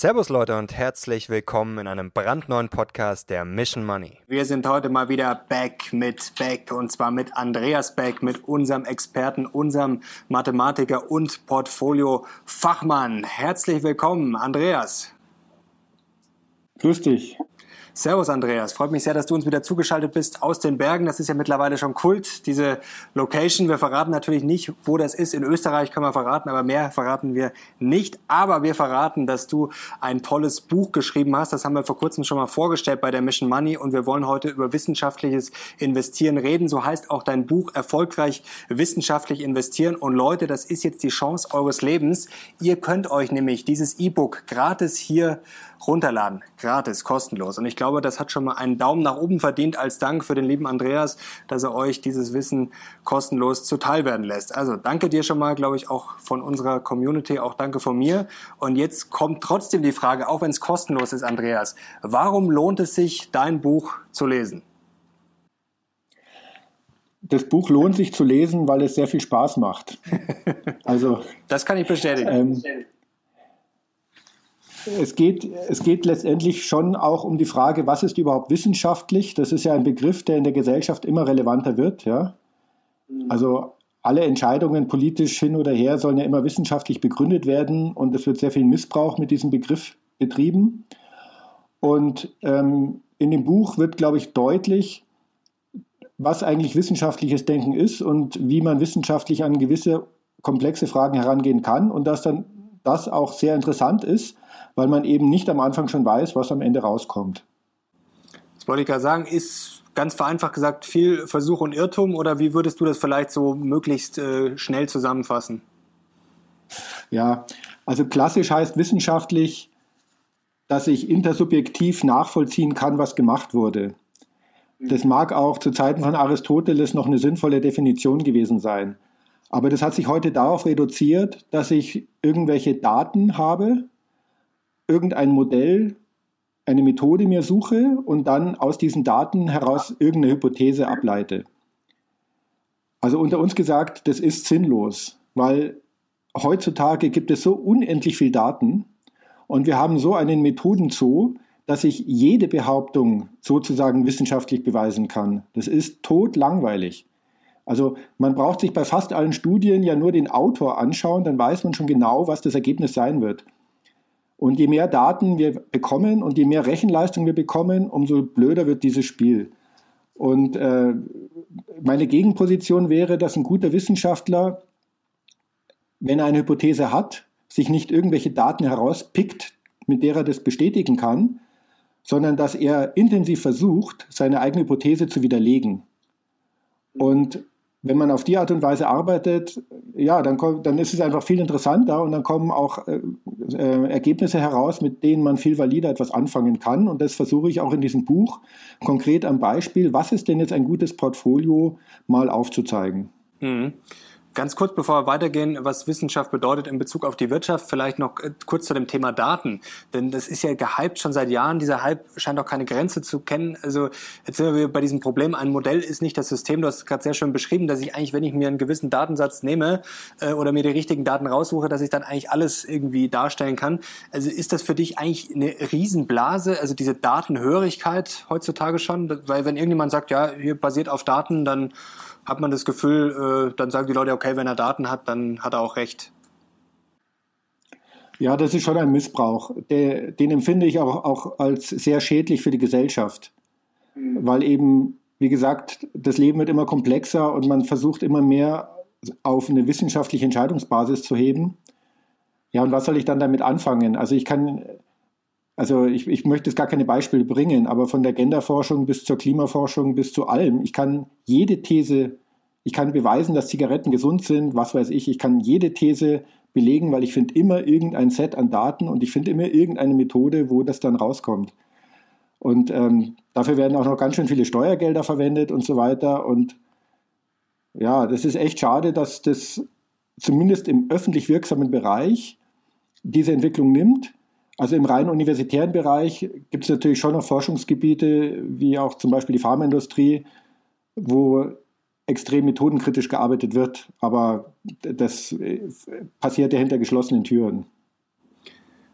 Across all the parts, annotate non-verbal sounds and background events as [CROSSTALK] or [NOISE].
Servus Leute und herzlich willkommen in einem brandneuen Podcast der Mission Money. Wir sind heute mal wieder back mit Beck und zwar mit Andreas Beck, mit unserem Experten, unserem Mathematiker und Portfolio-Fachmann. Herzlich willkommen, Andreas. Grüß dich. Servus Andreas, freut mich sehr, dass du uns wieder zugeschaltet bist aus den Bergen. Das ist ja mittlerweile schon Kult, diese Location. Wir verraten natürlich nicht, wo das ist. In Österreich können wir verraten, aber mehr verraten wir nicht. Aber wir verraten, dass du ein tolles Buch geschrieben hast. Das haben wir vor kurzem schon mal vorgestellt bei der Mission Money und wir wollen heute über wissenschaftliches Investieren reden. So heißt auch dein Buch Erfolgreich wissenschaftlich investieren. Und Leute, das ist jetzt die Chance eures Lebens. Ihr könnt euch nämlich dieses E-Book gratis hier runterladen. Gratis, kostenlos. Und ich glaube, das hat schon mal einen Daumen nach oben verdient als Dank für den lieben Andreas, dass er euch dieses Wissen kostenlos zuteil werden lässt. Also danke dir schon mal, glaube ich, auch von unserer Community, auch danke von mir. Und jetzt kommt trotzdem die Frage, auch wenn es kostenlos ist, Andreas, warum lohnt es sich, dein Buch zu lesen? das Buch lohnt sich zu lesen, weil es sehr viel Spaß macht. [LAUGHS] Also das kann ich bestätigen. Ähm, es geht, es geht letztendlich schon auch um die Frage, was ist überhaupt wissenschaftlich? Das ist ja ein Begriff, der in der Gesellschaft immer relevanter wird. Ja? Also alle Entscheidungen politisch hin oder her sollen ja immer wissenschaftlich begründet werden und es wird sehr viel Missbrauch mit diesem Begriff betrieben. Und ähm, in dem Buch wird, glaube ich, deutlich, was eigentlich wissenschaftliches Denken ist und wie man wissenschaftlich an gewisse komplexe Fragen herangehen kann und dass dann das auch sehr interessant ist, weil man eben nicht am Anfang schon weiß, was am Ende rauskommt. Das wollte ich gerade sagen, ist ganz vereinfacht gesagt viel Versuch und Irrtum oder wie würdest du das vielleicht so möglichst äh, schnell zusammenfassen? Ja, also klassisch heißt wissenschaftlich, dass ich intersubjektiv nachvollziehen kann, was gemacht wurde. Das mag auch zu Zeiten von Aristoteles noch eine sinnvolle Definition gewesen sein. Aber das hat sich heute darauf reduziert, dass ich irgendwelche Daten habe, irgendein Modell, eine Methode mir suche und dann aus diesen Daten heraus irgendeine Hypothese ableite. Also unter uns gesagt, das ist sinnlos, weil heutzutage gibt es so unendlich viel Daten und wir haben so einen Methodenzoo, dass ich jede Behauptung sozusagen wissenschaftlich beweisen kann. Das ist totlangweilig. Also man braucht sich bei fast allen Studien ja nur den Autor anschauen, dann weiß man schon genau, was das Ergebnis sein wird. Und je mehr Daten wir bekommen und je mehr Rechenleistung wir bekommen, umso blöder wird dieses Spiel. Und äh, meine Gegenposition wäre, dass ein guter Wissenschaftler, wenn er eine Hypothese hat, sich nicht irgendwelche Daten herauspickt, mit der er das bestätigen kann, sondern dass er intensiv versucht, seine eigene Hypothese zu widerlegen. Und wenn man auf die Art und Weise arbeitet, ja, dann, dann ist es einfach viel interessanter und dann kommen auch äh, äh, Ergebnisse heraus, mit denen man viel valider etwas anfangen kann. Und das versuche ich auch in diesem Buch konkret am Beispiel, was ist denn jetzt ein gutes Portfolio, mal aufzuzeigen. Mhm. Ganz kurz, bevor wir weitergehen, was Wissenschaft bedeutet in Bezug auf die Wirtschaft, vielleicht noch äh, kurz zu dem Thema Daten. Denn das ist ja gehypt schon seit Jahren. Dieser Hype scheint auch keine Grenze zu kennen. Also jetzt sind wir bei diesem Problem. Ein Modell ist nicht das System. Du hast es gerade sehr schön beschrieben, dass ich eigentlich, wenn ich mir einen gewissen Datensatz nehme äh, oder mir die richtigen Daten raussuche, dass ich dann eigentlich alles irgendwie darstellen kann. Also ist das für dich eigentlich eine Riesenblase, also diese Datenhörigkeit heutzutage schon? Weil wenn irgendjemand sagt, ja, hier basiert auf Daten, dann hat man das Gefühl, äh, dann sagen die Leute, okay, wenn er Daten hat, dann hat er auch recht. Ja, das ist schon ein Missbrauch. Der, den empfinde ich auch, auch als sehr schädlich für die Gesellschaft. Mhm. Weil eben, wie gesagt, das Leben wird immer komplexer und man versucht immer mehr auf eine wissenschaftliche Entscheidungsbasis zu heben. Ja, und was soll ich dann damit anfangen? Also ich kann, also ich, ich möchte jetzt gar keine Beispiele bringen, aber von der Genderforschung bis zur Klimaforschung bis zu allem, ich kann jede These ich kann beweisen, dass Zigaretten gesund sind, was weiß ich. Ich kann jede These belegen, weil ich finde immer irgendein Set an Daten und ich finde immer irgendeine Methode, wo das dann rauskommt. Und ähm, dafür werden auch noch ganz schön viele Steuergelder verwendet und so weiter. Und ja, das ist echt schade, dass das zumindest im öffentlich wirksamen Bereich diese Entwicklung nimmt. Also im rein universitären Bereich gibt es natürlich schon noch Forschungsgebiete, wie auch zum Beispiel die Pharmaindustrie, wo extrem methodenkritisch gearbeitet wird, aber das äh, passiert ja hinter geschlossenen Türen.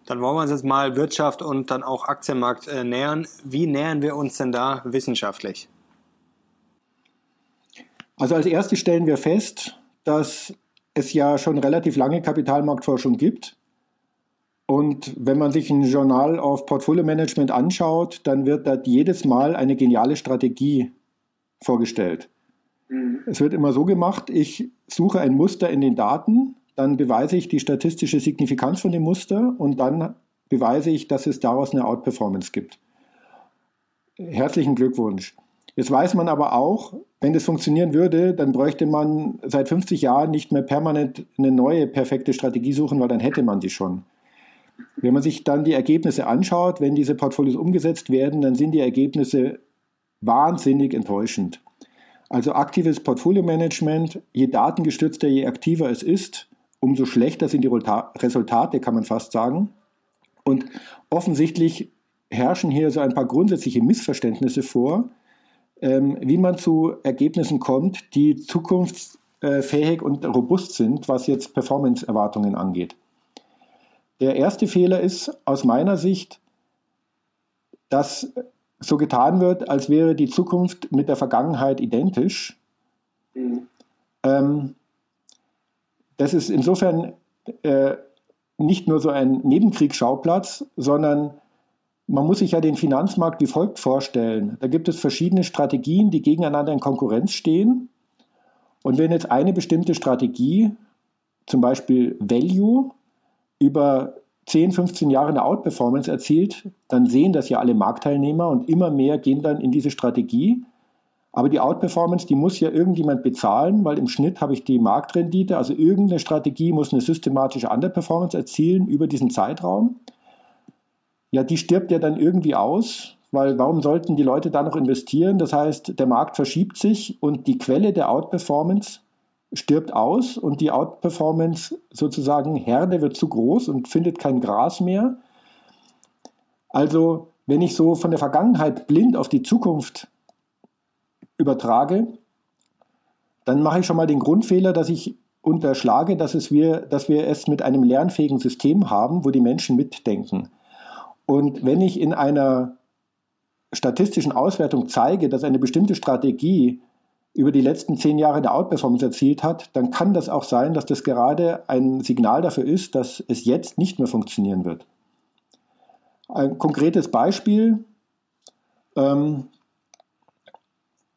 Dann wollen wir uns jetzt mal Wirtschaft und dann auch Aktienmarkt äh, nähern. Wie nähern wir uns denn da wissenschaftlich? Also als erstes stellen wir fest, dass es ja schon relativ lange Kapitalmarktforschung gibt. Und wenn man sich ein Journal auf Portfolio Management anschaut, dann wird dort jedes Mal eine geniale Strategie vorgestellt. Mhm. Es wird immer so gemacht, ich suche ein Muster in den Daten, dann beweise ich die statistische Signifikanz von dem Muster und dann beweise ich, dass es daraus eine Outperformance gibt. Herzlichen Glückwunsch. Jetzt weiß man aber auch, wenn das funktionieren würde, dann bräuchte man seit 50 Jahren nicht mehr permanent eine neue perfekte Strategie suchen, weil dann hätte man die schon. Wenn man sich dann die Ergebnisse anschaut, wenn diese Portfolios umgesetzt werden, dann sind die Ergebnisse wahnsinnig enttäuschend. Also aktives Portfolio-Management, je datengestützter, je aktiver es ist, umso schlechter sind die Resultate, kann man fast sagen. Und offensichtlich herrschen hier so ein paar grundsätzliche Missverständnisse vor, ähm, wie man zu Ergebnissen kommt, die zukunftsfähig und robust sind, was jetzt Performance-Erwartungen angeht. Der erste Fehler ist aus meiner Sicht, dass so getan wird, als wäre die Zukunft mit der Vergangenheit identisch. Mhm. Ähm, das ist insofern äh, nicht nur so ein Nebenkriegsschauplatz, sondern man muss sich ja den Finanzmarkt wie folgt vorstellen. Da gibt es verschiedene Strategien, die gegeneinander in Konkurrenz stehen. Und wenn jetzt eine bestimmte Strategie, zum Beispiel Value, über 10, 15 Jahre eine Outperformance erzielt, dann sehen das ja alle Marktteilnehmer und immer mehr gehen dann in diese Strategie. Aber die Outperformance, die muss ja irgendjemand bezahlen, weil im Schnitt habe ich die Marktrendite, also irgendeine Strategie muss eine systematische Underperformance erzielen über diesen Zeitraum ja, die stirbt ja dann irgendwie aus, weil warum sollten die Leute da noch investieren? Das heißt, der Markt verschiebt sich und die Quelle der Outperformance stirbt aus und die Outperformance sozusagen Herde wird zu groß und findet kein Gras mehr. Also, wenn ich so von der Vergangenheit blind auf die Zukunft übertrage, dann mache ich schon mal den Grundfehler, dass ich unterschlage, dass, es wir, dass wir es mit einem lernfähigen System haben, wo die Menschen mitdenken. Und wenn ich in einer statistischen Auswertung zeige, dass eine bestimmte Strategie über die letzten zehn Jahre eine Outperformance erzielt hat, dann kann das auch sein, dass das gerade ein Signal dafür ist, dass es jetzt nicht mehr funktionieren wird. Ein konkretes Beispiel. Ähm,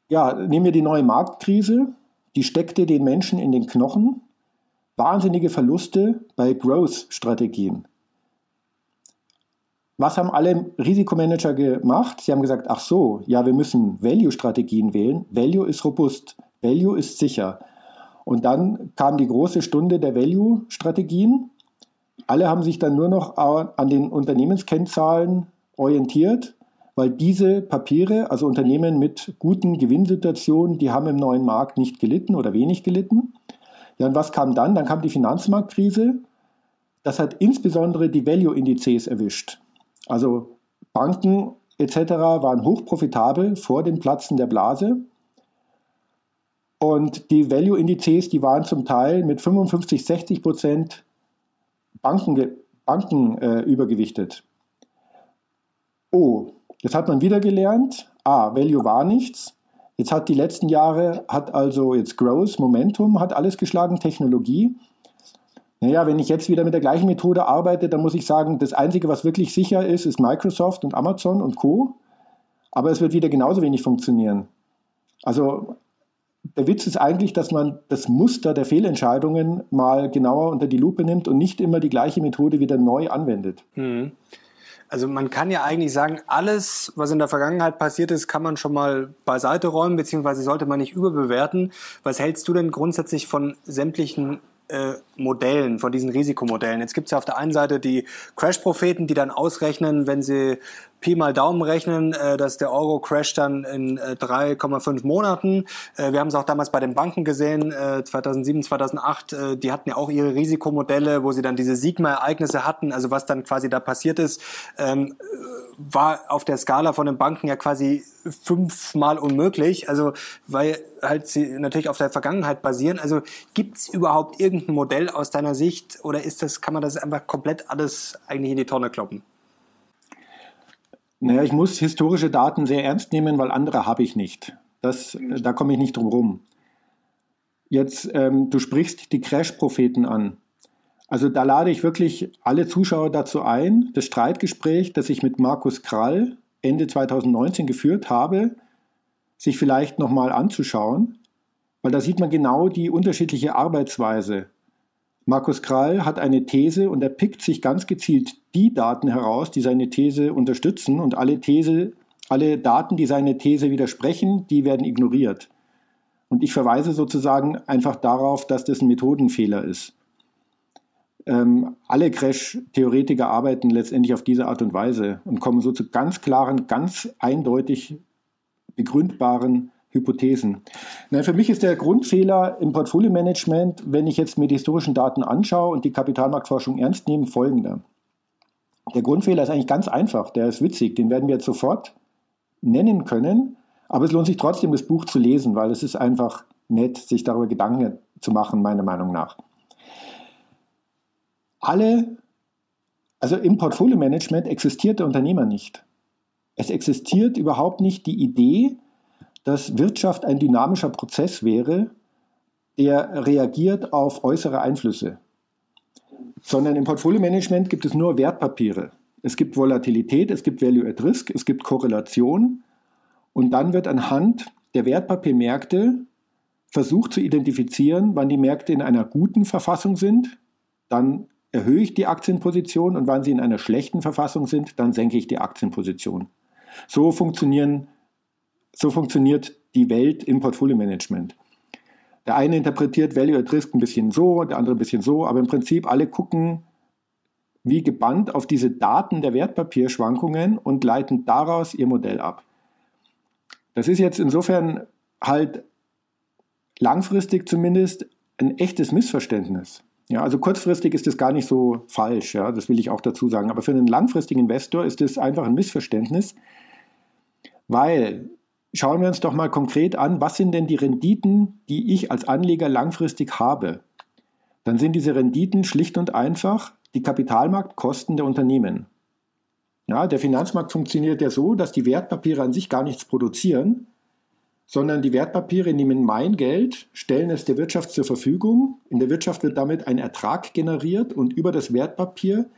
ja, nehmen wir die neue Marktkrise. Die steckte den Menschen in den Knochen. Wahnsinnige Verluste bei Growth-Strategien. Was haben alle Risikomanager gemacht? Sie haben gesagt, ach so, ja, wir müssen Value-Strategien wählen. Value ist robust, Value ist sicher. Und dann kam die große Stunde der Value-Strategien. Alle haben sich dann nur noch an den Unternehmenskennzahlen orientiert, weil diese Papiere, also Unternehmen mit guten Gewinnsituationen, die haben im neuen Markt nicht gelitten oder wenig gelitten. Ja, und was kam dann? Dann kam die Finanzmarktkrise. Das hat insbesondere die Value-Indizes erwischt. Also Banken etc. waren hochprofitabel vor dem Platzen der Blase. Und die Value-Indizes, die waren zum Teil mit 55, 60 Prozent Banken, Banken äh, übergewichtet. Oh, jetzt hat man wieder gelernt, ah, Value war nichts. Jetzt hat die letzten Jahre, hat also jetzt Growth, Momentum, hat alles geschlagen, Technologie. Naja, wenn ich jetzt wieder mit der gleichen Methode arbeite, dann muss ich sagen, das Einzige, was wirklich sicher ist, ist Microsoft und Amazon und Co. Aber es wird wieder genauso wenig funktionieren. Also der Witz ist eigentlich, dass man das Muster der Fehlentscheidungen mal genauer unter die Lupe nimmt und nicht immer die gleiche Methode wieder neu anwendet. Hm. Also man kann ja eigentlich sagen, alles, was in der Vergangenheit passiert ist, kann man schon mal beiseite räumen, beziehungsweise sollte man nicht überbewerten. Was hältst du denn grundsätzlich von sämtlichen äh, Modellen, von diesen Risikomodellen. Jetzt gibt es ja auf der einen Seite die Crash-Propheten, die dann ausrechnen, wenn sie Pi mal Daumen rechnen, äh, dass der Euro crasht dann in äh, 3,5 Monaten. Äh, wir haben es auch damals bei den Banken gesehen, äh, 2007, 2008. Äh, die hatten ja auch ihre Risikomodelle, wo sie dann diese Sigma-Ereignisse hatten. Also was dann quasi da passiert ist, ähm, war auf der Skala von den Banken ja quasi fünfmal unmöglich. Also weil halt sie natürlich auf der Vergangenheit basieren. Also gibt es überhaupt irgendein Modell aus deiner Sicht oder ist das, kann man das einfach komplett alles eigentlich in die Tonne kloppen? Naja, ich muss historische Daten sehr ernst nehmen, weil andere habe ich nicht. Das, da komme ich nicht drum rum. Jetzt, ähm, du sprichst die Crash-Propheten an. Also da lade ich wirklich alle Zuschauer dazu ein, das Streitgespräch, das ich mit Markus Krall Ende 2019 geführt habe, sich vielleicht nochmal anzuschauen, weil da sieht man genau die unterschiedliche Arbeitsweise Markus Krall hat eine These und er pickt sich ganz gezielt die Daten heraus, die seine These unterstützen und alle These, alle Daten, die seine These widersprechen, die werden ignoriert. Und ich verweise sozusagen einfach darauf, dass das ein Methodenfehler ist. Ähm, alle Crash-Theoretiker arbeiten letztendlich auf diese Art und Weise und kommen so zu ganz klaren, ganz eindeutig begründbaren Hypothesen. Na, für mich ist der Grundfehler im Portfolio-Management, wenn ich jetzt mir die historischen Daten anschaue und die Kapitalmarktforschung ernst nehme, folgender. Der Grundfehler ist eigentlich ganz einfach, der ist witzig, den werden wir jetzt sofort nennen können, aber es lohnt sich trotzdem, das Buch zu lesen, weil es ist einfach nett, sich darüber Gedanken zu machen, meiner Meinung nach. Alle, also im Portfolio-Management existiert der Unternehmer nicht. Es existiert überhaupt nicht die Idee, dass Wirtschaft ein dynamischer Prozess wäre, der reagiert auf äußere Einflüsse. Sondern im Portfolio-Management gibt es nur Wertpapiere. Es gibt Volatilität, es gibt Value at Risk, es gibt Korrelation und dann wird anhand der Wertpapiermärkte versucht zu identifizieren, wann die Märkte in einer guten Verfassung sind, dann erhöhe ich die Aktienposition und wann sie in einer schlechten Verfassung sind, dann senke ich die Aktienposition. So funktionieren so funktioniert die Welt im Portfolio-Management. Der eine interpretiert Value at Risk ein bisschen so, der andere ein bisschen so, aber im Prinzip alle gucken wie gebannt auf diese Daten der Wertpapierschwankungen und leiten daraus ihr Modell ab. Das ist jetzt insofern halt langfristig zumindest ein echtes Missverständnis. Ja, also kurzfristig ist das gar nicht so falsch, ja, das will ich auch dazu sagen. Aber für einen langfristigen Investor ist es einfach ein Missverständnis, weil schauen wir uns doch mal konkret an, was sind denn die Renditen, die ich als Anleger langfristig habe? Dann sind diese Renditen schlicht und einfach die Kapitalmarktkosten der Unternehmen. Ja, der Finanzmarkt funktioniert ja so, dass die Wertpapiere an sich gar nichts produzieren, sondern die Wertpapiere nehmen mein Geld, stellen es der Wirtschaft zur Verfügung. In der Wirtschaft wird damit ein Ertrag generiert und über das Wertpapier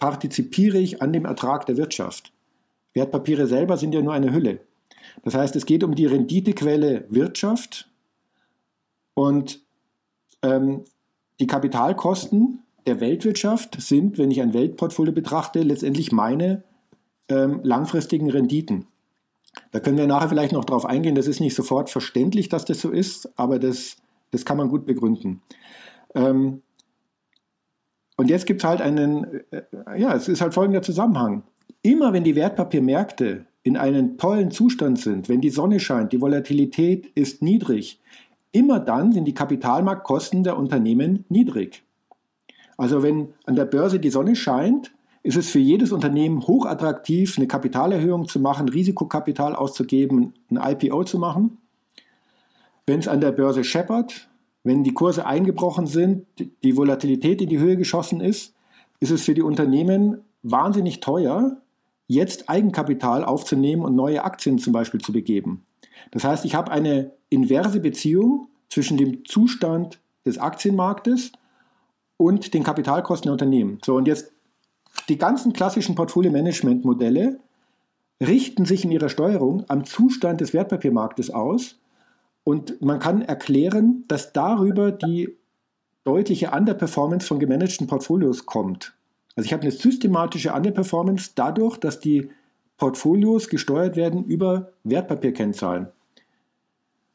partizipiere ich an dem Ertrag der Wirtschaft. Wertpapiere selber sind ja nur eine Hülle. Das heißt, es geht um die Renditequelle Wirtschaft und ähm, die Kapitalkosten der Weltwirtschaft sind, wenn ich ein Weltportfolio betrachte, letztendlich meine ähm, langfristigen Renditen. Da können wir nachher vielleicht noch darauf eingehen. Das ist nicht sofort verständlich, dass das so ist, aber das, das kann man gut begründen. Ähm, und jetzt gibt es halt einen, äh, ja, es ist halt folgender Zusammenhang. Immer wenn die Wertpapiermärkte in einem tollen Zustand sind, wenn die Sonne scheint, die Volatilität ist niedrig, immer dann sind die Kapitalmarktkosten der Unternehmen niedrig. Also wenn an der Börse die Sonne scheint, ist es für jedes Unternehmen hochattraktiv, eine Kapitalerhöhung zu machen, Risikokapital auszugeben, ein IPO zu machen. Wenn es an der Börse scheppert, wenn die Kurse eingebrochen sind, die Volatilität in die Höhe geschossen ist, ist es für die Unternehmen wahnsinnig teuer, jetzt Eigenkapital aufzunehmen und neue Aktien zum Beispiel zu begeben. Das heißt, ich habe eine inverse Beziehung zwischen dem Zustand des Aktienmarktes und den Kapitalkosten der Unternehmen. So, und jetzt die ganzen klassischen Portfolio-Management-Modelle richten sich in ihrer Steuerung am Zustand des Wertpapiermarktes aus und man kann erklären, dass darüber die deutliche Underperformance von gemanagten Portfolios kommt. Also ich habe eine systematische Underperformance dadurch, dass die Portfolios gesteuert werden über Wertpapierkennzahlen.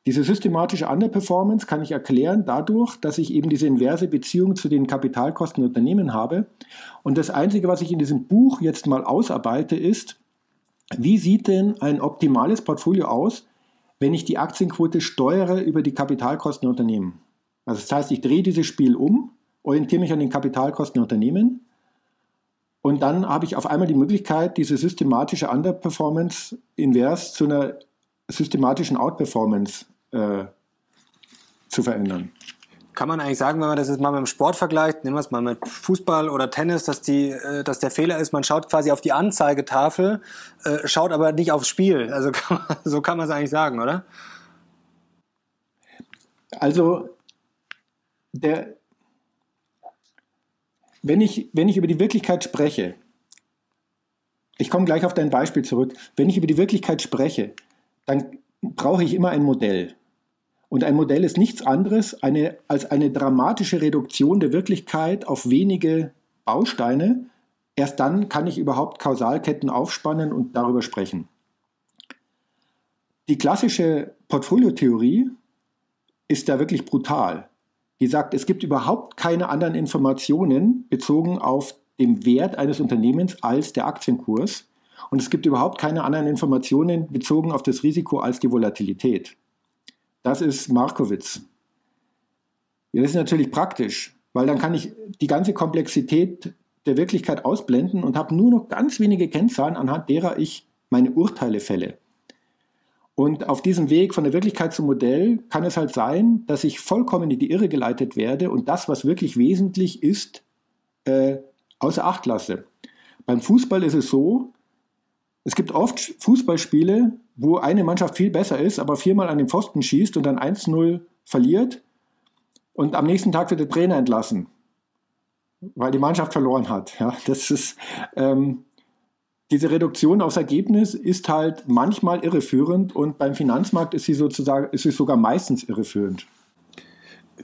Diese systematische Underperformance kann ich erklären dadurch, dass ich eben diese inverse Beziehung zu den Kapitalkosten der Unternehmen habe. Und das Einzige, was ich in diesem Buch jetzt mal ausarbeite, ist, wie sieht denn ein optimales Portfolio aus, wenn ich die Aktienquote steuere über die Kapitalkosten der Unternehmen? Also das heißt, ich drehe dieses Spiel um, orientiere mich an den Kapitalkosten der Unternehmen und dann habe ich auf einmal die Möglichkeit, diese systematische Underperformance invers zu einer systematischen Outperformance äh, zu verändern. Kann man eigentlich sagen, wenn man das jetzt mal mit dem Sport vergleicht, nehmen wir es mal mit Fußball oder Tennis, dass, die, äh, dass der Fehler ist, man schaut quasi auf die Anzeigetafel, äh, schaut aber nicht aufs Spiel. Also [LAUGHS] kann man, so kann man es eigentlich sagen, oder? Also der, wenn ich, wenn ich über die Wirklichkeit spreche, ich komme gleich auf dein Beispiel zurück, wenn ich über die Wirklichkeit spreche, dann brauche ich immer ein Modell. Und ein Modell ist nichts anderes eine, als eine dramatische Reduktion der Wirklichkeit auf wenige Bausteine. Erst dann kann ich überhaupt Kausalketten aufspannen und darüber sprechen. Die klassische Portfoliotheorie ist da wirklich brutal die sagt, es gibt überhaupt keine anderen Informationen bezogen auf den Wert eines Unternehmens als der Aktienkurs. Und es gibt überhaupt keine anderen Informationen bezogen auf das Risiko als die Volatilität. Das ist Markowitz. Ja, das ist natürlich praktisch, weil dann kann ich die ganze Komplexität der Wirklichkeit ausblenden und habe nur noch ganz wenige Kennzahlen, anhand derer ich meine Urteile fälle. Und auf diesem Weg von der Wirklichkeit zum Modell kann es halt sein, dass ich vollkommen in die Irre geleitet werde und das, was wirklich wesentlich ist, äh, außer Acht lasse. Beim Fußball ist es so, es gibt oft Fußballspiele, wo eine Mannschaft viel besser ist, aber viermal an den Pfosten schießt und dann 1-0 verliert und am nächsten Tag wird der Trainer entlassen, weil die Mannschaft verloren hat. Ja, das ist, ähm, diese Reduktion aufs Ergebnis ist halt manchmal irreführend und beim Finanzmarkt ist sie sozusagen, ist sie sogar meistens irreführend.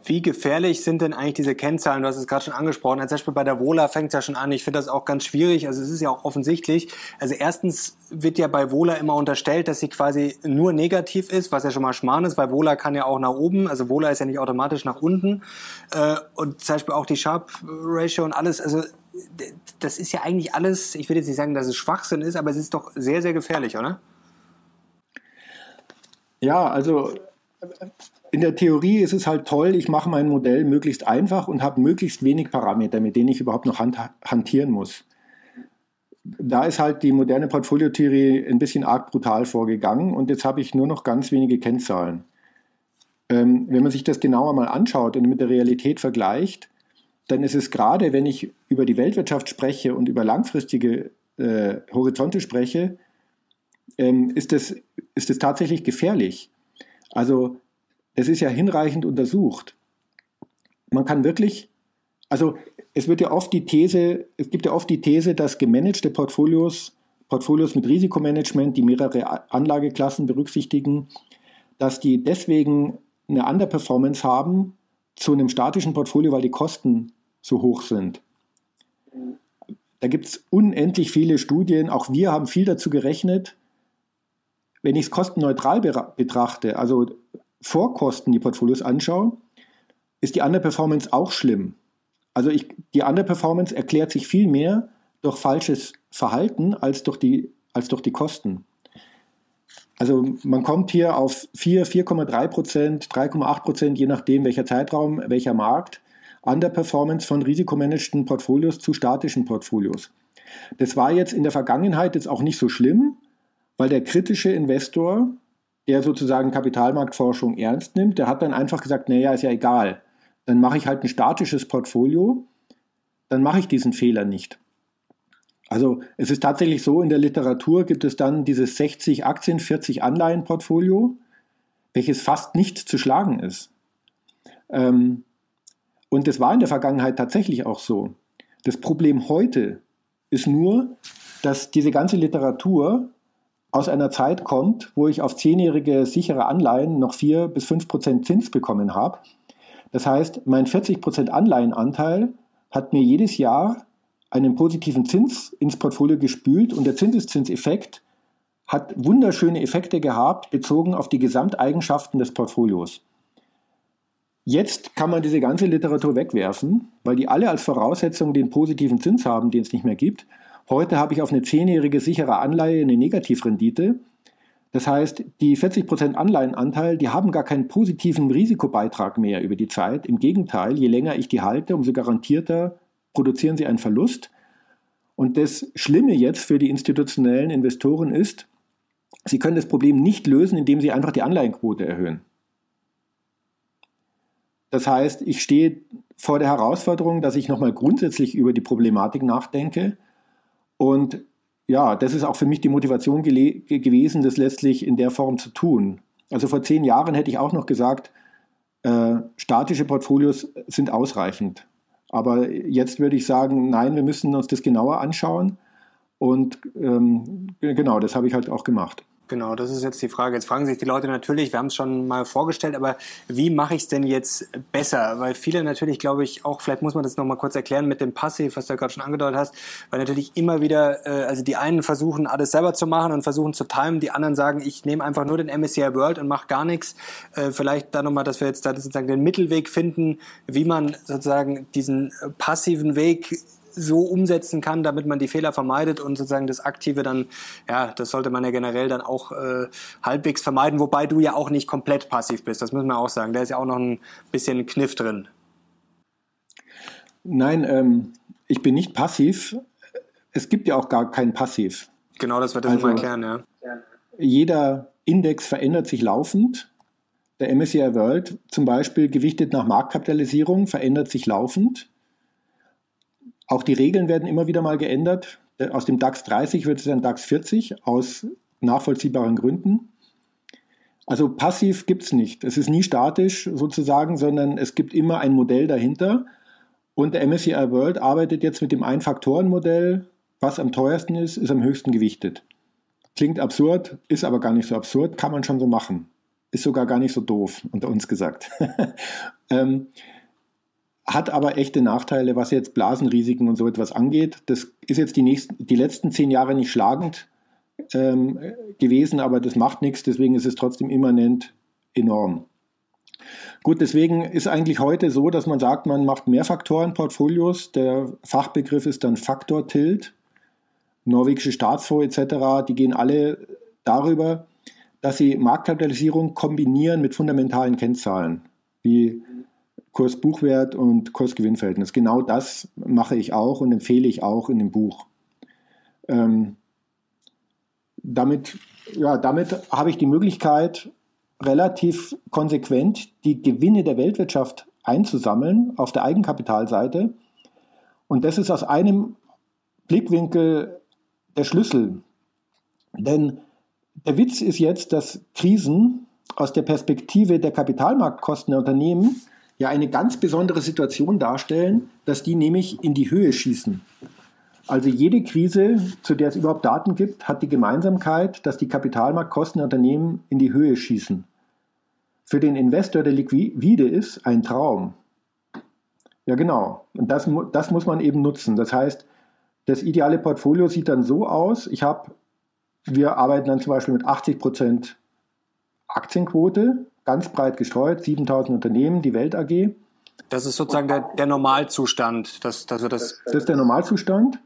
Wie gefährlich sind denn eigentlich diese Kennzahlen? Du hast es gerade schon angesprochen. Zum Beispiel bei der Vola fängt es ja schon an. Ich finde das auch ganz schwierig. Also es ist ja auch offensichtlich. Also erstens wird ja bei Vola immer unterstellt, dass sie quasi nur negativ ist, was ja schon mal Schmarrn ist, weil Vola kann ja auch nach oben. Also Vola ist ja nicht automatisch nach unten. Äh, und zum Beispiel auch die Sharp Ratio und alles. Also das ist ja eigentlich alles, ich will jetzt nicht sagen, dass es Schwachsinn ist, aber es ist doch sehr, sehr gefährlich, oder? Ja, also in der Theorie ist es halt toll, ich mache mein Modell möglichst einfach und habe möglichst wenig Parameter, mit denen ich überhaupt noch hand, hantieren muss. Da ist halt die moderne Portfoliotheorie ein bisschen arg brutal vorgegangen und jetzt habe ich nur noch ganz wenige Kennzahlen. Ähm, wenn man sich das genauer mal anschaut und mit der Realität vergleicht, dann ist es gerade, wenn ich über die Weltwirtschaft spreche und über langfristige äh, Horizonte spreche, ähm, ist, das, ist das tatsächlich gefährlich. Also es ist ja hinreichend untersucht. Man kann wirklich, also es wird ja oft die These, es gibt ja oft die These, dass gemanagte Portfolios, Portfolios mit Risikomanagement, die mehrere Anlageklassen berücksichtigen, dass die deswegen eine Underperformance haben, zu einem statischen Portfolio, weil die Kosten so hoch sind. Da gibt es unendlich viele Studien, auch wir haben viel dazu gerechnet. Wenn ich es kostenneutral betrachte, also Vorkosten die Portfolios anschaue, ist die Underperformance auch schlimm. Also ich, die Underperformance erklärt sich viel mehr durch falsches Verhalten als durch die, als durch die Kosten. Also man kommt hier auf 4, 4,3 Prozent, 3,8 Prozent, je nachdem welcher Zeitraum, welcher Markt, an der Performance von risikomanagten Portfolios zu statischen Portfolios. Das war jetzt in der Vergangenheit jetzt auch nicht so schlimm, weil der kritische Investor, der sozusagen Kapitalmarktforschung ernst nimmt, der hat dann einfach gesagt, naja, ist ja egal, dann mache ich halt ein statisches Portfolio, dann mache ich diesen Fehler nicht. Also es ist tatsächlich so, in der Literatur gibt es dann dieses 60 Aktien, 40 Anleihen-Portfolio, welches fast nicht zu schlagen ist. Ähm, und das war in der Vergangenheit tatsächlich auch so. Das Problem heute ist nur, dass diese ganze Literatur aus einer Zeit kommt, wo ich auf zehnjährige sichere Anleihen noch 4 bis 5 Prozent Zins bekommen habe. Das heißt, mein 40 Prozent Anleihenanteil hat mir jedes Jahr einen positiven Zins ins Portfolio gespült und der Zinseszinseffekt hat wunderschöne Effekte gehabt, bezogen auf die Gesamteigenschaften des Portfolios. Jetzt kann man diese ganze Literatur wegwerfen, weil die alle als Voraussetzung den positiven Zins haben, den es nicht mehr gibt. Heute habe ich auf eine zehnjährige sichere Anleihe eine Negativrendite. Das heißt, die 40% Anleihenanteil, die haben gar keinen positiven Risikobeitrag mehr über die Zeit. Im Gegenteil, je länger ich die halte, umso garantierter produzieren sie einen Verlust. Und das Schlimme jetzt für die institutionellen Investoren ist, sie können das Problem nicht lösen, indem sie einfach die Anleihenquote erhöhen. Das heißt, ich stehe vor der Herausforderung, dass ich nochmal grundsätzlich über die Problematik nachdenke. Und ja, das ist auch für mich die Motivation gewesen, das letztlich in der Form zu tun. Also vor zehn Jahren hätte ich auch noch gesagt, äh, statische Portfolios sind ausreichend. Aber jetzt würde ich sagen, nein, wir müssen uns das genauer anschauen. Und ähm, genau, das habe ich halt auch gemacht. Genau, das ist jetzt die Frage. Jetzt fragen sich die Leute natürlich, wir haben es schon mal vorgestellt, aber wie mache ich es denn jetzt besser? Weil viele natürlich, glaube ich, auch, vielleicht muss man das nochmal kurz erklären mit dem Passiv, was du ja gerade schon angedeutet hast, weil natürlich immer wieder, äh, also die einen versuchen alles selber zu machen und versuchen zu timen, die anderen sagen, ich nehme einfach nur den MSCI World und mache gar nichts. Äh, vielleicht da nochmal, dass wir jetzt da sozusagen den Mittelweg finden, wie man sozusagen diesen passiven Weg so umsetzen kann, damit man die Fehler vermeidet und sozusagen das Aktive dann, ja, das sollte man ja generell dann auch äh, halbwegs vermeiden, wobei du ja auch nicht komplett passiv bist, das müssen wir auch sagen. Da ist ja auch noch ein bisschen Kniff drin. Nein, ähm, ich bin nicht passiv. Es gibt ja auch gar kein Passiv. Genau, das wird das also, mal erklären, ja. Jeder Index verändert sich laufend. Der MSCI World zum Beispiel gewichtet nach Marktkapitalisierung verändert sich laufend. Auch die Regeln werden immer wieder mal geändert. Aus dem DAX 30 wird es ein DAX 40 aus nachvollziehbaren Gründen. Also passiv gibt es nicht. Es ist nie statisch sozusagen, sondern es gibt immer ein Modell dahinter. Und der MSCI World arbeitet jetzt mit dem Ein-Faktoren-Modell. Was am teuersten ist, ist am höchsten gewichtet. Klingt absurd, ist aber gar nicht so absurd, kann man schon so machen. Ist sogar gar nicht so doof, unter uns gesagt. [LAUGHS] ähm, hat aber echte Nachteile, was jetzt Blasenrisiken und so etwas angeht. Das ist jetzt die, nächsten, die letzten zehn Jahre nicht schlagend ähm, gewesen, aber das macht nichts, deswegen ist es trotzdem immanent enorm. Gut, deswegen ist eigentlich heute so, dass man sagt, man macht Mehrfaktoren-Portfolios. Der Fachbegriff ist dann Faktor-Tilt. Norwegische Staatsfonds etc., die gehen alle darüber, dass sie Marktkapitalisierung kombinieren mit fundamentalen Kennzahlen, wie Kurs-Buchwert und Kurs-Gewinn-Verhältnis. Genau das mache ich auch und empfehle ich auch in dem Buch. Ähm, damit, ja, damit habe ich die Möglichkeit, relativ konsequent die Gewinne der Weltwirtschaft einzusammeln auf der Eigenkapitalseite. Und das ist aus einem Blickwinkel der Schlüssel. Denn der Witz ist jetzt, dass Krisen aus der Perspektive der Kapitalmarktkosten der Unternehmen ja eine ganz besondere Situation darstellen, dass die nämlich in die Höhe schießen. Also jede Krise, zu der es überhaupt Daten gibt, hat die Gemeinsamkeit, dass die Kapitalmarktkosten der Unternehmen in die Höhe schießen. Für den Investor, der liquide ist, ein Traum. Ja, genau. Und das, das muss man eben nutzen. Das heißt, das ideale Portfolio sieht dann so aus, ich habe, wir arbeiten dann zum Beispiel mit 80% Aktienquote, ganz breit gestreut, 7000 Unternehmen, die Welt AG. Das ist sozusagen der, der Normalzustand. Dass, dass wir das, das ist der Normalzustand.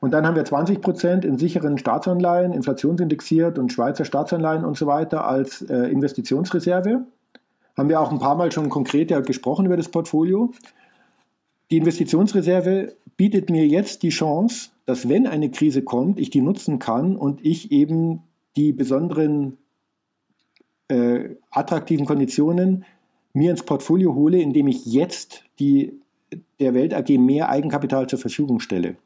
Und dann haben wir 20 Prozent in sicheren Staatsanleihen, inflationsindexiert und Schweizer Staatsanleihen und so weiter als äh, Investitionsreserve. Haben wir auch ein paar Mal schon konkret ja gesprochen über das Portfolio. Die Investitionsreserve bietet mir jetzt die Chance, dass wenn eine Krise kommt, ich die nutzen kann und ich eben die besonderen äh, attraktiven Konditionen mir ins Portfolio hole, indem ich jetzt die, der Welt AG mehr Eigenkapital zur Verfügung stelle.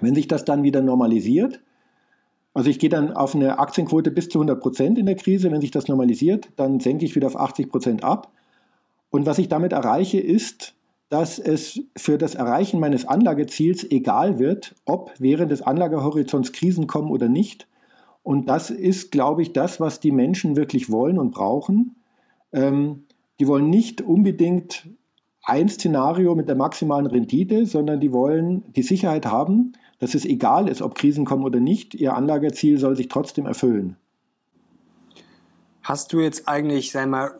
Wenn sich das dann wieder normalisiert, also ich gehe dann auf eine Aktienquote bis zu 100 Prozent in der Krise, wenn sich das normalisiert, dann senke ich wieder auf 80 Prozent ab. Und was ich damit erreiche, ist, dass es für das Erreichen meines Anlageziels egal wird, ob während des Anlagehorizonts Krisen kommen oder nicht, und das ist, glaube ich, das, was die Menschen wirklich wollen und brauchen. Ähm, die wollen nicht unbedingt ein Szenario mit der maximalen Rendite, sondern die wollen die Sicherheit haben, dass es egal ist, ob Krisen kommen oder nicht. Ihr Anlageziel soll sich trotzdem erfüllen. Hast du jetzt eigentlich, sag mal,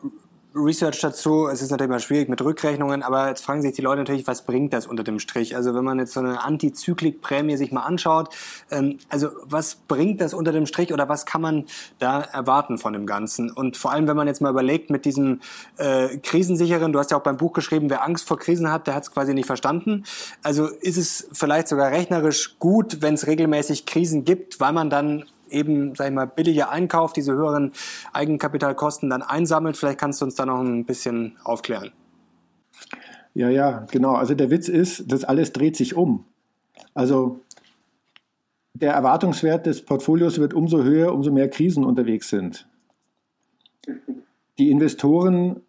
Research dazu. Es ist natürlich mal schwierig mit Rückrechnungen, aber jetzt fragen sich die Leute natürlich, was bringt das unter dem Strich? Also wenn man jetzt so eine Antizyklikprämie sich mal anschaut, ähm, also was bringt das unter dem Strich oder was kann man da erwarten von dem Ganzen? Und vor allem, wenn man jetzt mal überlegt mit diesem äh, krisensicheren, du hast ja auch beim Buch geschrieben, wer Angst vor Krisen hat, der hat es quasi nicht verstanden. Also ist es vielleicht sogar rechnerisch gut, wenn es regelmäßig Krisen gibt, weil man dann eben, sag ich mal, billiger einkauft, diese höheren Eigenkapitalkosten dann einsammelt. Vielleicht kannst du uns da noch ein bisschen aufklären. Ja, ja, genau. Also der Witz ist, das alles dreht sich um. Also der Erwartungswert des Portfolios wird umso höher, umso mehr Krisen unterwegs sind. Die Investoren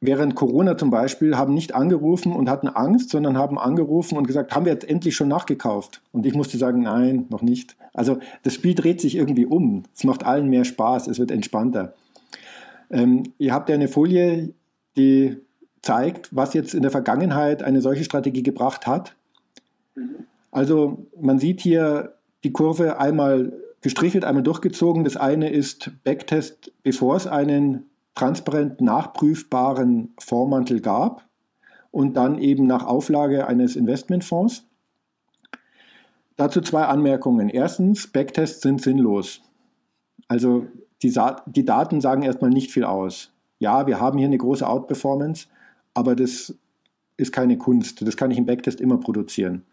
während Corona zum Beispiel haben nicht angerufen und hatten Angst, sondern haben angerufen und gesagt, haben wir jetzt endlich schon nachgekauft? Und ich musste sagen, nein, noch nicht. Also das Spiel dreht sich irgendwie um. Es macht allen mehr Spaß, es wird entspannter. Ähm, ihr habt ja eine Folie, die zeigt, was jetzt in der Vergangenheit eine solche Strategie gebracht hat. Also man sieht hier die Kurve einmal gestrichelt, einmal durchgezogen. Das eine ist Backtest, bevor es einen transparent nachprüfbaren Fondsmantel gab und dann eben nach Auflage eines Investmentfonds. Dazu zwei Anmerkungen. Erstens, Backtests sind sinnlos. Also die, die Daten sagen erstmal nicht viel aus. Ja, wir haben hier eine große Outperformance, aber das ist keine Kunst. Das kann ich im Backtest immer produzieren.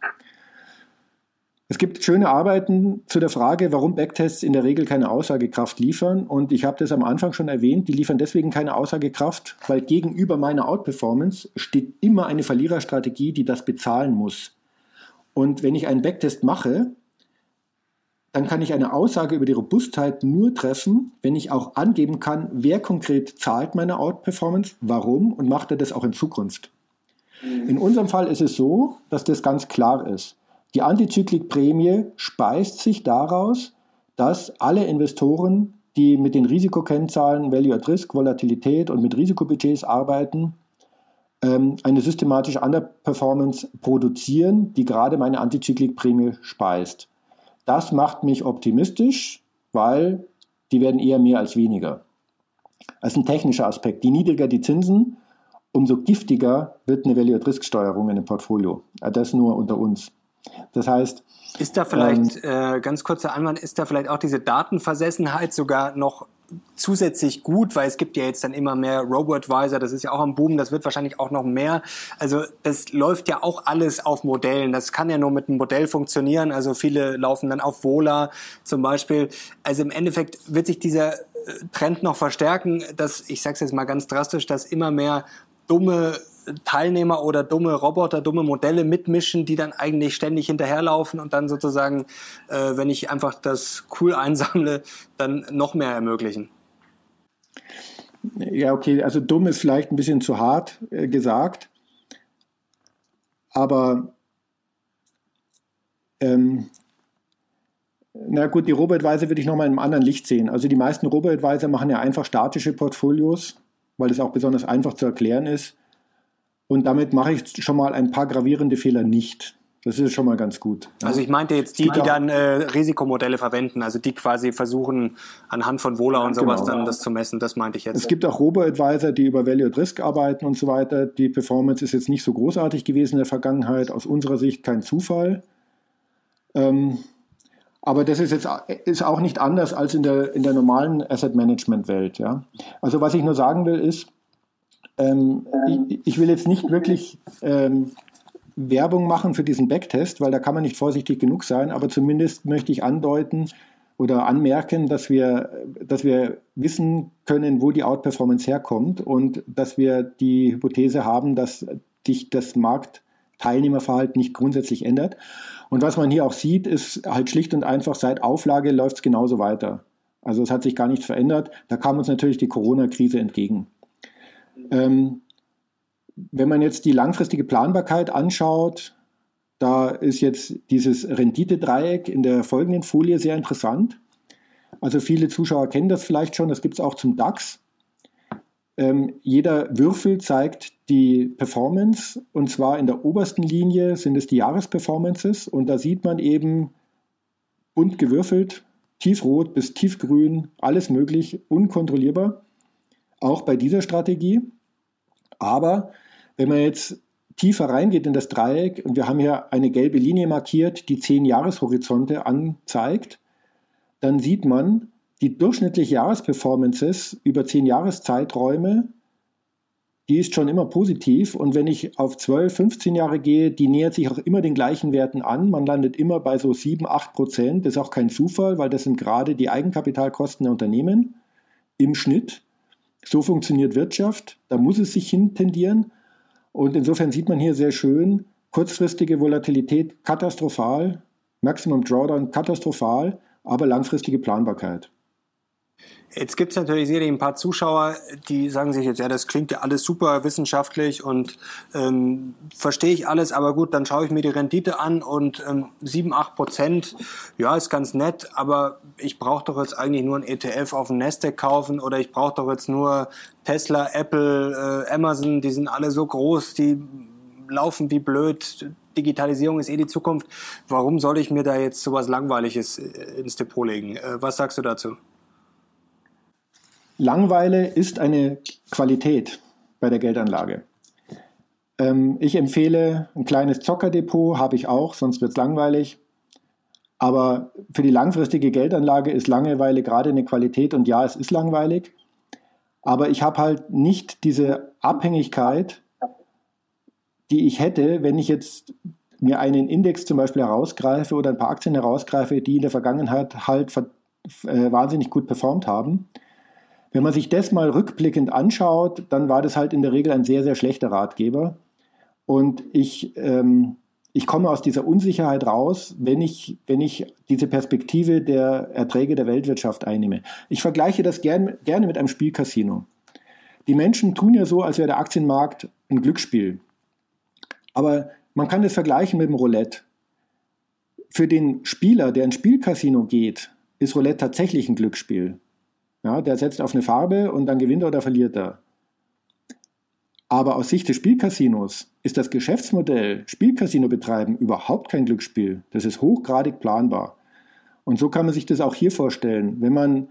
Es gibt schöne Arbeiten zu der Frage, warum Backtests in der Regel keine Aussagekraft liefern. Und ich habe das am Anfang schon erwähnt, die liefern deswegen keine Aussagekraft, weil gegenüber meiner Outperformance steht immer eine Verliererstrategie, die das bezahlen muss. Und wenn ich einen Backtest mache, dann kann ich eine Aussage über die Robustheit nur treffen, wenn ich auch angeben kann, wer konkret zahlt meine Outperformance, warum und macht er das auch in Zukunft. In unserem Fall ist es so, dass das ganz klar ist. Die Antizyklikprämie speist sich daraus, dass alle Investoren, die mit den Risikokennzahlen Value at Risk, Volatilität und mit Risikobudgets arbeiten, ähm, eine systematische Underperformance produzieren, die gerade meine Antizyklikprämie speist. Das macht mich optimistisch, weil die werden eher mehr als weniger. Das ist ein technischer Aspekt. Je niedriger die Zinsen, umso giftiger wird eine Value-at-Risk-Steuerung in einem Portfolio. Das nur unter uns. Das heißt. Ist da vielleicht, ähm, äh, ganz kurzer Einwand, ist da vielleicht auch diese Datenversessenheit sogar noch zusätzlich gut, weil es gibt ja jetzt dann immer mehr Robo-Advisor, das ist ja auch am Boom, das wird wahrscheinlich auch noch mehr. Also das läuft ja auch alles auf Modellen. Das kann ja nur mit einem Modell funktionieren. Also viele laufen dann auf Vola zum Beispiel. Also im Endeffekt wird sich dieser äh, Trend noch verstärken, dass, ich sage es jetzt mal ganz drastisch, dass immer mehr dumme Teilnehmer oder dumme Roboter, dumme Modelle mitmischen, die dann eigentlich ständig hinterherlaufen und dann sozusagen, äh, wenn ich einfach das cool einsammle, dann noch mehr ermöglichen. Ja, okay, also dumm ist vielleicht ein bisschen zu hart äh, gesagt, aber ähm, na gut, die Robo-Advisor würde ich nochmal in einem anderen Licht sehen. Also die meisten Robo-Advisor machen ja einfach statische Portfolios, weil es auch besonders einfach zu erklären ist. Und damit mache ich schon mal ein paar gravierende Fehler nicht. Das ist schon mal ganz gut. Also ich meinte jetzt die, die dann äh, Risikomodelle verwenden, also die quasi versuchen anhand von Wohler und sowas genau. dann das zu messen. Das meinte ich jetzt. Es gibt auch Robo-Advisor, die über Value at Risk arbeiten und so weiter. Die Performance ist jetzt nicht so großartig gewesen in der Vergangenheit. Aus unserer Sicht kein Zufall. Ähm, aber das ist jetzt ist auch nicht anders als in der, in der normalen Asset Management Welt. Ja? Also was ich nur sagen will ist, ähm, ich, ich, will jetzt nicht wirklich ähm, Werbung machen für diesen Backtest, weil da kann man nicht vorsichtig genug sein, aber zumindest möchte ich andeuten oder anmerken, dass wir, dass wir wissen können, wo die Outperformance herkommt und dass wir die Hypothese haben, dass sich das Marktteilnehmerverhalten nicht grundsätzlich ändert. Und was man hier auch sieht, ist halt schlicht und einfach, seit Auflage läuft es genauso weiter. Also es hat sich gar nichts verändert. Da kam uns natürlich die Corona-Krise entgegen. Ähm, wenn man jetzt die langfristige Planbarkeit anschaut, da ist jetzt dieses Renditedreieck in der folgenden Folie sehr interessant. Also viele Zuschauer kennen das vielleicht schon, das gibt es auch zum DAX. Ähm, jeder Würfel zeigt die Performance und zwar in der obersten Linie sind es die Jahresperformances und da sieht man eben bunt gewürfelt, tiefrot bis tiefgrün, alles möglich, unkontrollierbar. auch bei dieser Strategie. Aber wenn man jetzt tiefer reingeht in das Dreieck, und wir haben hier eine gelbe Linie markiert, die zehn Jahreshorizonte anzeigt, dann sieht man, die durchschnittliche Jahresperformances über zehn Jahreszeiträume, die ist schon immer positiv. Und wenn ich auf 12, 15 Jahre gehe, die nähert sich auch immer den gleichen Werten an. Man landet immer bei so 7, 8 Prozent. Das ist auch kein Zufall, weil das sind gerade die Eigenkapitalkosten der Unternehmen im Schnitt. So funktioniert Wirtschaft. Da muss es sich hin tendieren. Und insofern sieht man hier sehr schön, kurzfristige Volatilität katastrophal, Maximum Drawdown katastrophal, aber langfristige Planbarkeit. Jetzt gibt es natürlich sicherlich ein paar Zuschauer, die sagen sich jetzt, ja, das klingt ja alles super wissenschaftlich und ähm, verstehe ich alles, aber gut, dann schaue ich mir die Rendite an und ähm, 7, 8 Prozent, ja, ist ganz nett, aber ich brauche doch jetzt eigentlich nur ein ETF auf dem Nasdaq kaufen oder ich brauche doch jetzt nur Tesla, Apple, äh, Amazon, die sind alle so groß, die laufen wie blöd, Digitalisierung ist eh die Zukunft. Warum soll ich mir da jetzt sowas Langweiliges äh, ins Depot legen? Äh, was sagst du dazu? Langeweile ist eine Qualität bei der Geldanlage. Ähm, ich empfehle ein kleines Zockerdepot, habe ich auch, sonst wird es langweilig. Aber für die langfristige Geldanlage ist Langeweile gerade eine Qualität und ja, es ist langweilig. Aber ich habe halt nicht diese Abhängigkeit, die ich hätte, wenn ich jetzt mir einen Index zum Beispiel herausgreife oder ein paar Aktien herausgreife, die in der Vergangenheit halt äh, wahnsinnig gut performt haben. Wenn man sich das mal rückblickend anschaut, dann war das halt in der Regel ein sehr, sehr schlechter Ratgeber. Und ich, ähm, ich komme aus dieser Unsicherheit raus, wenn ich, wenn ich diese Perspektive der Erträge der Weltwirtschaft einnehme. Ich vergleiche das gern, gerne mit einem Spielcasino. Die Menschen tun ja so, als wäre der Aktienmarkt ein Glücksspiel. Aber man kann das vergleichen mit dem Roulette. Für den Spieler, der ins Spielcasino geht, ist Roulette tatsächlich ein Glücksspiel. Ja, der setzt auf eine Farbe und dann gewinnt er oder verliert er. Aber aus Sicht des Spielcasinos ist das Geschäftsmodell Spielcasino betreiben überhaupt kein Glücksspiel. Das ist hochgradig planbar. Und so kann man sich das auch hier vorstellen. Wenn man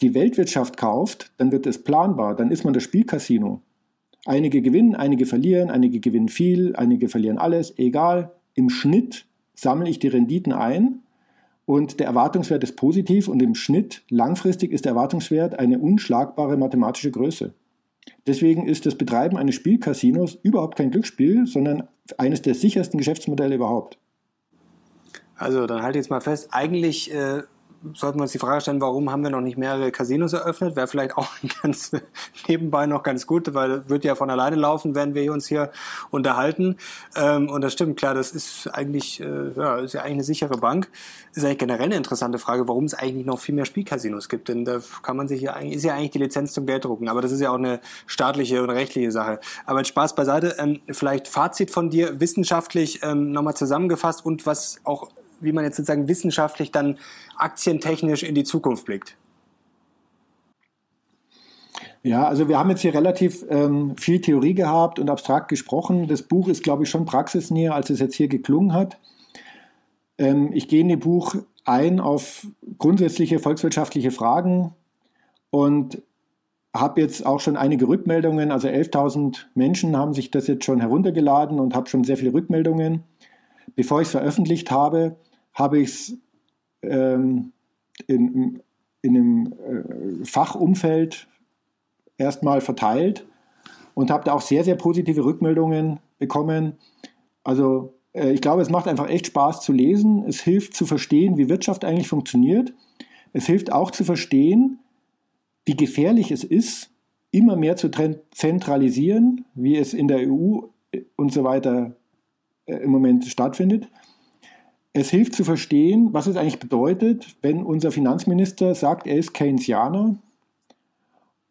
die Weltwirtschaft kauft, dann wird es planbar, dann ist man das Spielcasino. Einige gewinnen, einige verlieren, einige gewinnen viel, einige verlieren alles, egal. Im Schnitt sammle ich die Renditen ein und der Erwartungswert ist positiv und im Schnitt langfristig ist der Erwartungswert eine unschlagbare mathematische Größe. Deswegen ist das Betreiben eines Spielcasinos überhaupt kein Glücksspiel, sondern eines der sichersten Geschäftsmodelle überhaupt. Also dann halte ich jetzt mal fest, eigentlich äh, sollten wir uns die Frage stellen, warum haben wir noch nicht mehrere Casinos eröffnet? Wäre vielleicht auch ganz [LAUGHS] nebenbei noch ganz gut, weil wird ja von alleine laufen, wenn wir uns hier unterhalten. Ähm, und das stimmt, klar, das ist eigentlich, äh, ja, ist ja eigentlich eine sichere Bank. Ist eigentlich generell eine interessante Frage, warum es eigentlich noch viel mehr Spielcasinos gibt. Denn da kann man sich ja eigentlich, ist ja eigentlich die Lizenz zum Gelddrucken. Aber das ist ja auch eine staatliche und rechtliche Sache. Aber Spaß beiseite, ähm, vielleicht Fazit von dir, wissenschaftlich ähm, nochmal zusammengefasst und was auch wie man jetzt sozusagen wissenschaftlich dann aktientechnisch in die Zukunft blickt? Ja, also wir haben jetzt hier relativ ähm, viel Theorie gehabt und abstrakt gesprochen. Das Buch ist, glaube ich, schon praxisnäher, als es jetzt hier geklungen hat. Ähm, ich gehe in dem Buch ein auf grundsätzliche volkswirtschaftliche Fragen und habe jetzt auch schon einige Rückmeldungen. Also 11.000 Menschen haben sich das jetzt schon heruntergeladen und habe schon sehr viele Rückmeldungen. Bevor ich es veröffentlicht habe, habe ich es ähm, in, in einem äh, Fachumfeld erstmal verteilt und habe da auch sehr, sehr positive Rückmeldungen bekommen. Also äh, ich glaube, es macht einfach echt Spaß zu lesen. Es hilft zu verstehen, wie Wirtschaft eigentlich funktioniert. Es hilft auch zu verstehen, wie gefährlich es ist, immer mehr zu zentralisieren, wie es in der EU und so weiter äh, im Moment stattfindet. Es hilft zu verstehen, was es eigentlich bedeutet, wenn unser Finanzminister sagt, er ist Keynesianer.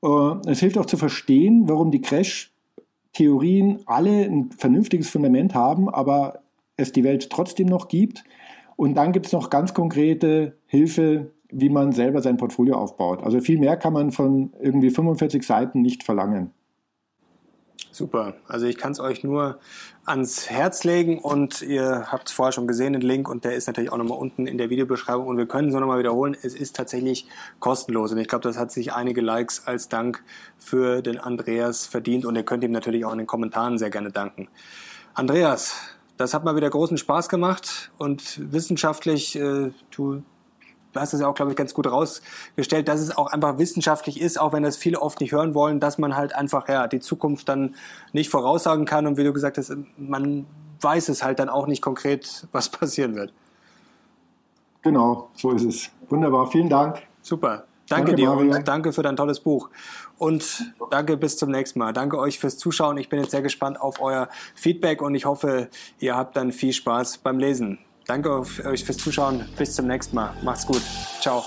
Äh, es hilft auch zu verstehen, warum die Crash-Theorien alle ein vernünftiges Fundament haben, aber es die Welt trotzdem noch gibt. Und dann gibt es noch ganz konkrete Hilfe, wie man selber sein Portfolio aufbaut. Also viel mehr kann man von irgendwie 45 Seiten nicht verlangen. Super. Also ich kann es euch nur ans Herz legen und ihr habt es vorher schon gesehen, den Link und der ist natürlich auch nochmal unten in der Videobeschreibung und wir können es nochmal wiederholen. Es ist tatsächlich kostenlos und ich glaube, das hat sich einige Likes als Dank für den Andreas verdient und ihr könnt ihm natürlich auch in den Kommentaren sehr gerne danken. Andreas, das hat mal wieder großen Spaß gemacht und wissenschaftlich, äh, du hast es ja auch, glaube ich, ganz gut rausgestellt, dass es auch einfach wissenschaftlich ist, auch wenn das viele oft nicht hören wollen, dass man halt einfach ja die Zukunft dann nicht voraussagen kann und wie du gesagt hast, man weiß es halt dann auch nicht konkret, [LAUGHS] was passieren wird. Genau, so ist es. Wunderbar, vielen Dank. Super. Danke, danke dir Mario. und danke für dein tolles Buch. Und danke bis zum nächsten Mal. Danke euch fürs Zuschauen. Ich bin jetzt sehr gespannt auf euer Feedback und ich hoffe, ihr habt dann viel Spaß beim Lesen. Danke euch fürs Zuschauen. Bis zum nächsten Mal. Macht's gut. Ciao.